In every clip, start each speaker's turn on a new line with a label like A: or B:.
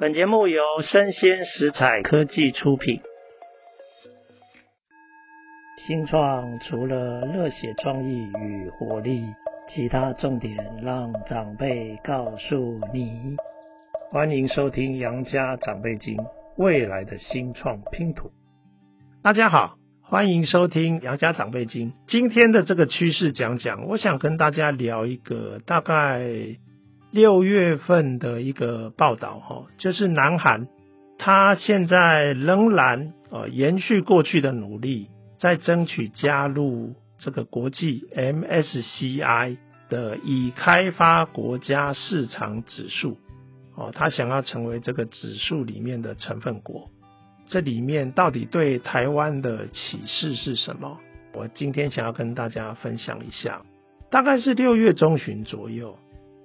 A: 本节目由生鲜食材科技出品。新创除了热血创意与活力，其他重点让长辈告诉你。欢迎收听《杨家长辈经》，未来的新创拼图。大家好，欢迎收听《杨家长辈经》。今天的这个趋势讲讲，我想跟大家聊一个大概。六月份的一个报道，哈，就是南韩，他现在仍然呃延续过去的努力，在争取加入这个国际 MSCI 的已开发国家市场指数，哦，他想要成为这个指数里面的成分国。这里面到底对台湾的启示是什么？我今天想要跟大家分享一下，大概是六月中旬左右。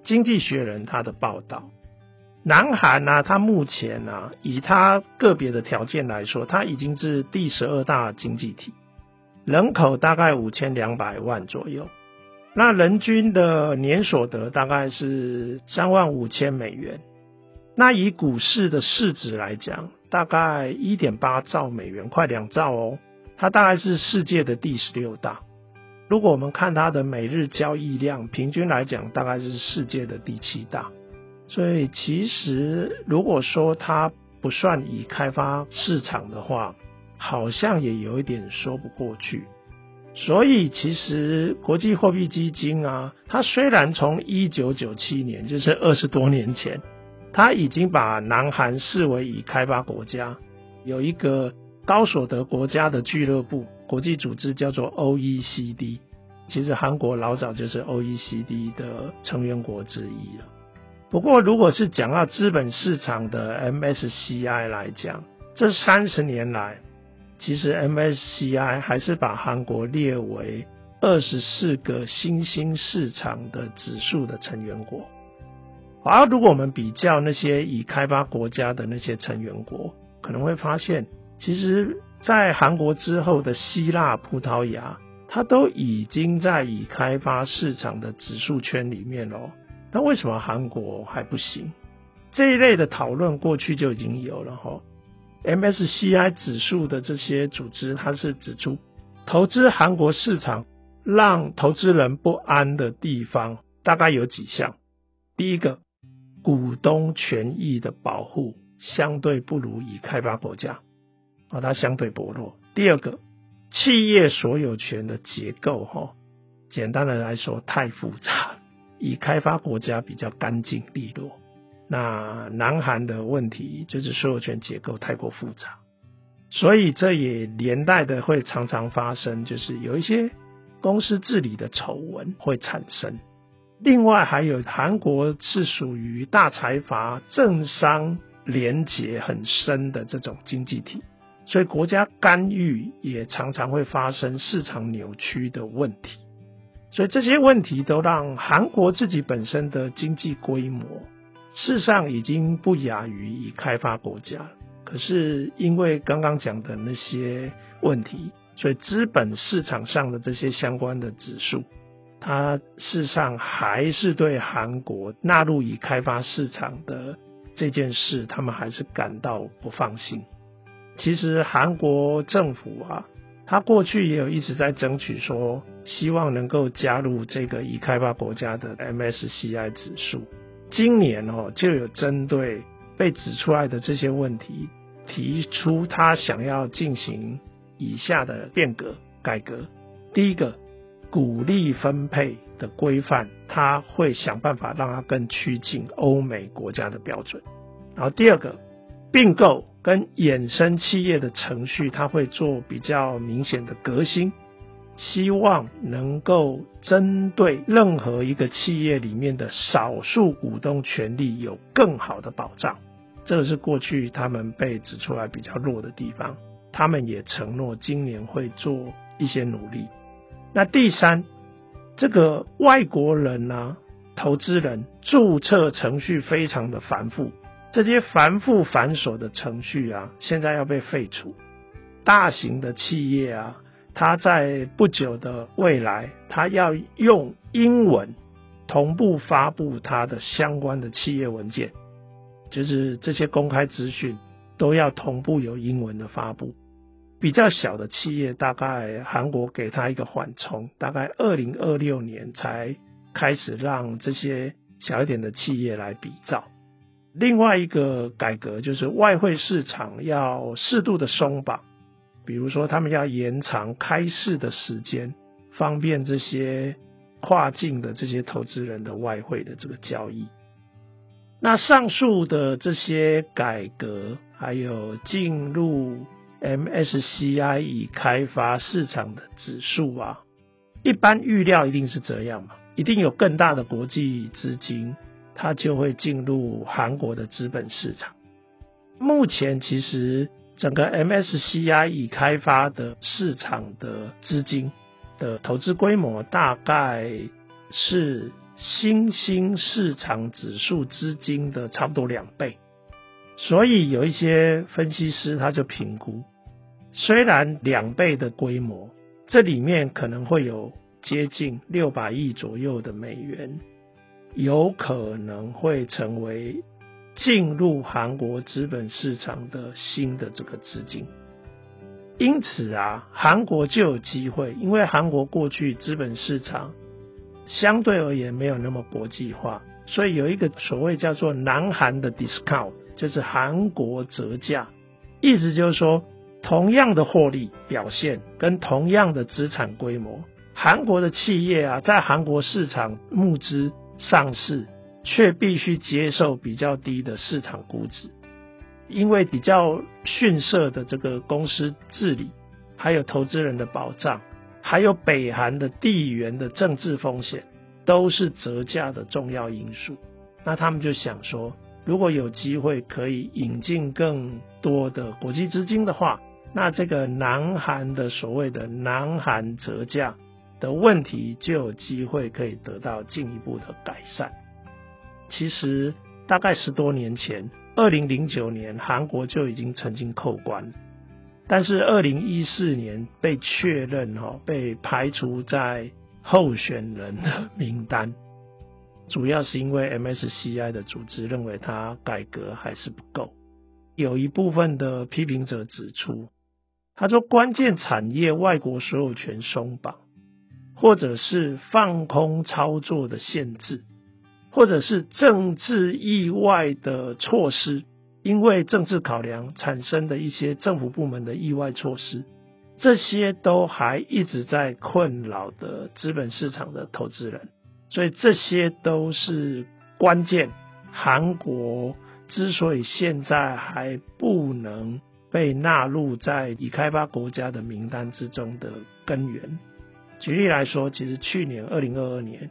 A: 经济学人他的报道，南韩呢、啊，它目前呢、啊，以它个别的条件来说，它已经是第十二大经济体，人口大概五千两百万左右，那人均的年所得大概是三万五千美元，那以股市的市值来讲，大概一点八兆美元，快两兆哦，它大概是世界的第十六大。如果我们看它的每日交易量，平均来讲大概是世界的第七大，所以其实如果说它不算已开发市场的话，好像也有一点说不过去。所以其实国际货币基金啊，它虽然从一九九七年，就是二十多年前，它已经把南韩视为已开发国家，有一个高所得国家的俱乐部。国际组织叫做 OECD，其实韩国老早就是 OECD 的成员国之一了。不过，如果是讲到资本市场的 MSCI 来讲，这三十年来，其实 MSCI 还是把韩国列为二十四个新兴市场的指数的成员国。而如果我们比较那些已开发国家的那些成员国，可能会发现，其实。在韩国之后的希腊、葡萄牙，它都已经在已开发市场的指数圈里面喽。那为什么韩国还不行？这一类的讨论过去就已经有了哈。MSCI 指数的这些组织，它是指出投资韩国市场让投资人不安的地方，大概有几项。第一个，股东权益的保护相对不如已开发国家。啊，它相对薄弱。第二个，企业所有权的结构，哈，简单的来说太复杂，以开发国家比较干净利落。那南韩的问题就是所有权结构太过复杂，所以这也连带的会常常发生，就是有一些公司治理的丑闻会产生。另外还有韩国是属于大财阀政商联结很深的这种经济体。所以国家干预也常常会发生市场扭曲的问题，所以这些问题都让韩国自己本身的经济规模，事实上已经不亚于已开发国家。可是因为刚刚讲的那些问题，所以资本市场上的这些相关的指数，它事实上还是对韩国纳入已开发市场的这件事，他们还是感到不放心。其实韩国政府啊，他过去也有一直在争取说，希望能够加入这个已开发国家的 MSCI 指数。今年哦，就有针对被指出来的这些问题，提出他想要进行以下的变革改革。第一个，股利分配的规范，他会想办法让它更趋近欧美国家的标准。然后第二个，并购。跟衍生企业的程序，它会做比较明显的革新，希望能够针对任何一个企业里面的少数股东权利有更好的保障。这个是过去他们被指出来比较弱的地方，他们也承诺今年会做一些努力。那第三，这个外国人呢、啊，投资人注册程序非常的繁复。这些繁复繁琐的程序啊，现在要被废除。大型的企业啊，它在不久的未来，它要用英文同步发布它的相关的企业文件。就是这些公开资讯都要同步有英文的发布。比较小的企业，大概韩国给他一个缓冲，大概二零二六年才开始让这些小一点的企业来比照。另外一个改革就是外汇市场要适度的松绑，比如说他们要延长开市的时间，方便这些跨境的这些投资人的外汇的这个交易。那上述的这些改革，还有进入。MSCI 已开发市场的指数啊，一般预料一定是这样嘛，一定有更大的国际资金，它就会进入韩国的资本市场。目前其实整个 MSCI 已开发的市场的资金的投资规模，大概是新兴市场指数资金的差不多两倍，所以有一些分析师他就评估。虽然两倍的规模，这里面可能会有接近六百亿左右的美元，有可能会成为进入韩国资本市场的新的这个资金。因此啊，韩国就有机会，因为韩国过去资本市场相对而言没有那么国际化，所以有一个所谓叫做南韩的 discount，就是韩国折价，意思就是说。同样的获利表现跟同样的资产规模，韩国的企业啊，在韩国市场募资上市，却必须接受比较低的市场估值，因为比较逊色的这个公司治理，还有投资人的保障，还有北韩的地缘的政治风险，都是折价的重要因素。那他们就想说，如果有机会可以引进更多的国际资金的话，那这个南韩的所谓的南韩折价的问题，就有机会可以得到进一步的改善。其实大概十多年前，二零零九年韩国就已经曾经扣关，但是二零一四年被确认哈，被排除在候选人的名单，主要是因为 MSCI 的组织认为它改革还是不够，有一部分的批评者指出。他说：“关键产业外国所有权松绑，或者是放空操作的限制，或者是政治意外的措施，因为政治考量产生的一些政府部门的意外措施，这些都还一直在困扰的资本市场的投资人，所以这些都是关键。韩国之所以现在还不能。”被纳入在已开发国家的名单之中的根源。举例来说，其实去年二零二二年，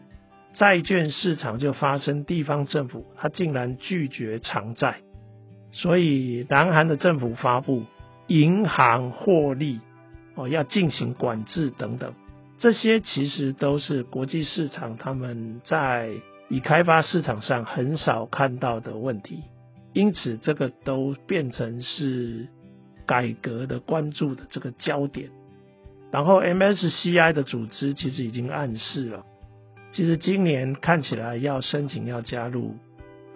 A: 债券市场就发生地方政府他竟然拒绝偿债，所以南韩的政府发布银行获利哦要进行管制等等，这些其实都是国际市场他们在已开发市场上很少看到的问题，因此这个都变成是。改革的关注的这个焦点，然后 MSCI 的组织其实已经暗示了，其实今年看起来要申请要加入，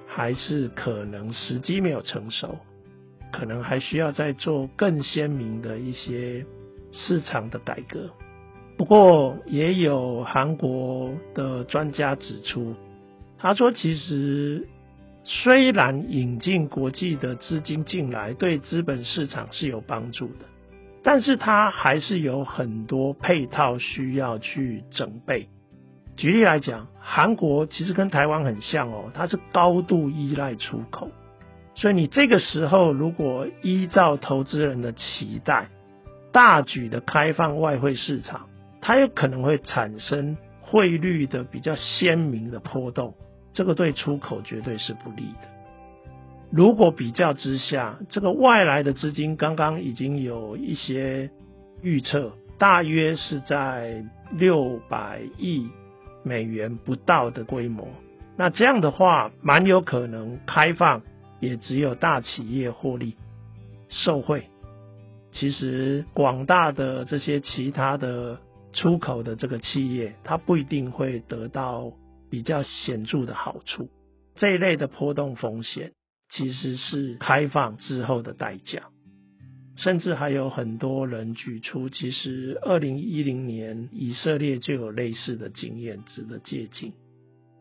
A: 还是可能时机没有成熟，可能还需要再做更鲜明的一些市场的改革。不过也有韩国的专家指出，他说其实。虽然引进国际的资金进来对资本市场是有帮助的，但是它还是有很多配套需要去整备。举例来讲，韩国其实跟台湾很像哦，它是高度依赖出口，所以你这个时候如果依照投资人的期待，大举的开放外汇市场，它有可能会产生汇率的比较鲜明的波动。这个对出口绝对是不利的。如果比较之下，这个外来的资金刚刚已经有一些预测，大约是在六百亿美元不到的规模。那这样的话，蛮有可能开放也只有大企业获利受惠。其实广大的这些其他的出口的这个企业，它不一定会得到。比较显著的好处，这一类的波动风险，其实是开放之后的代价。甚至还有很多人举出，其实二零一零年以色列就有类似的经验，值得借鉴。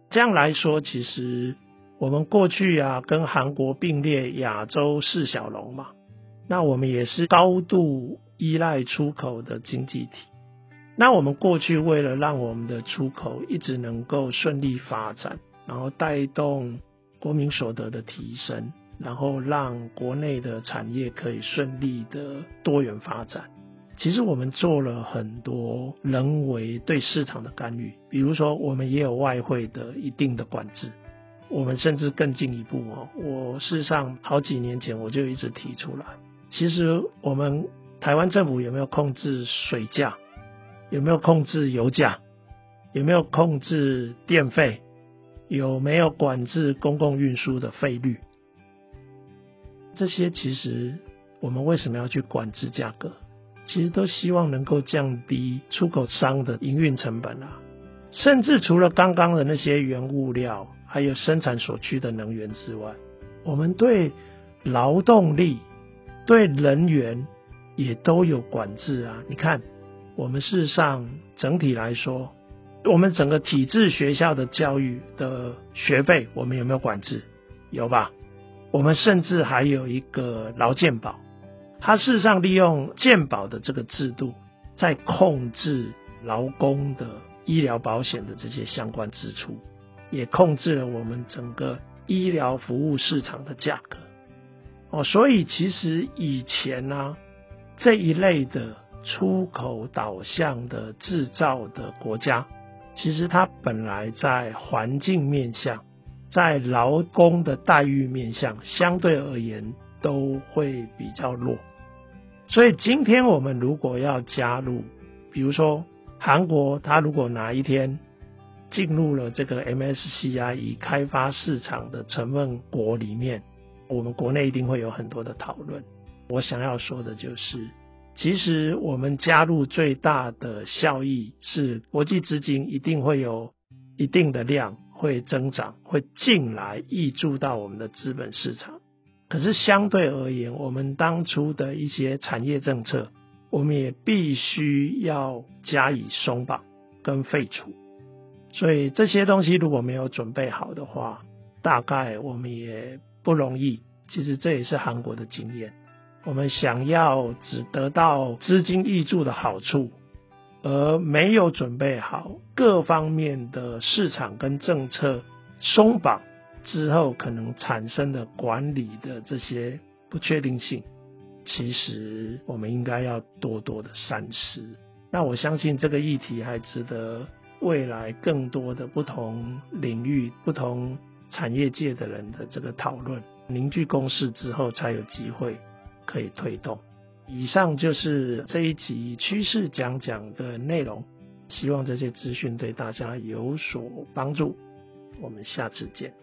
A: 这样来说，其实我们过去啊，跟韩国并列亚洲四小龙嘛，那我们也是高度依赖出口的经济体。那我们过去为了让我们的出口一直能够顺利发展，然后带动国民所得的提升。然后让国内的产业可以顺利的多元发展。其实我们做了很多人为对市场的干预，比如说我们也有外汇的一定的管制。我们甚至更进一步哦，我事实上好几年前我就一直提出来，其实我们台湾政府有没有控制水价？有没有控制油价？有没有控制电费？有没有管制公共运输的费率？这些其实我们为什么要去管制价格？其实都希望能够降低出口商的营运成本啊。甚至除了刚刚的那些原物料，还有生产所需的能源之外，我们对劳动力、对人员也都有管制啊。你看，我们事实上整体来说，我们整个体制学校的教育的学费，我们有没有管制？有吧？我们甚至还有一个劳健保，它事实上利用健保的这个制度，在控制劳工的医疗保险的这些相关支出，也控制了我们整个医疗服务市场的价格。哦，所以其实以前呢、啊，这一类的出口导向的制造的国家，其实它本来在环境面向。在劳工的待遇面向，相对而言都会比较弱，所以今天我们如果要加入，比如说韩国，它如果哪一天进入了这个 MSCI 已开发市场的成分国里面，我们国内一定会有很多的讨论。我想要说的就是，其实我们加入最大的效益是国际资金一定会有一定的量。会增长，会进来挹注到我们的资本市场。可是相对而言，我们当初的一些产业政策，我们也必须要加以松绑跟废除。所以这些东西如果没有准备好的话，大概我们也不容易。其实这也是韩国的经验。我们想要只得到资金挹注的好处。而没有准备好各方面的市场跟政策松绑之后，可能产生的管理的这些不确定性，其实我们应该要多多的三思。那我相信这个议题还值得未来更多的不同领域、不同产业界的人的这个讨论，凝聚共识之后，才有机会可以推动。以上就是这一集趋势讲讲的内容，希望这些资讯对大家有所帮助。我们下次见。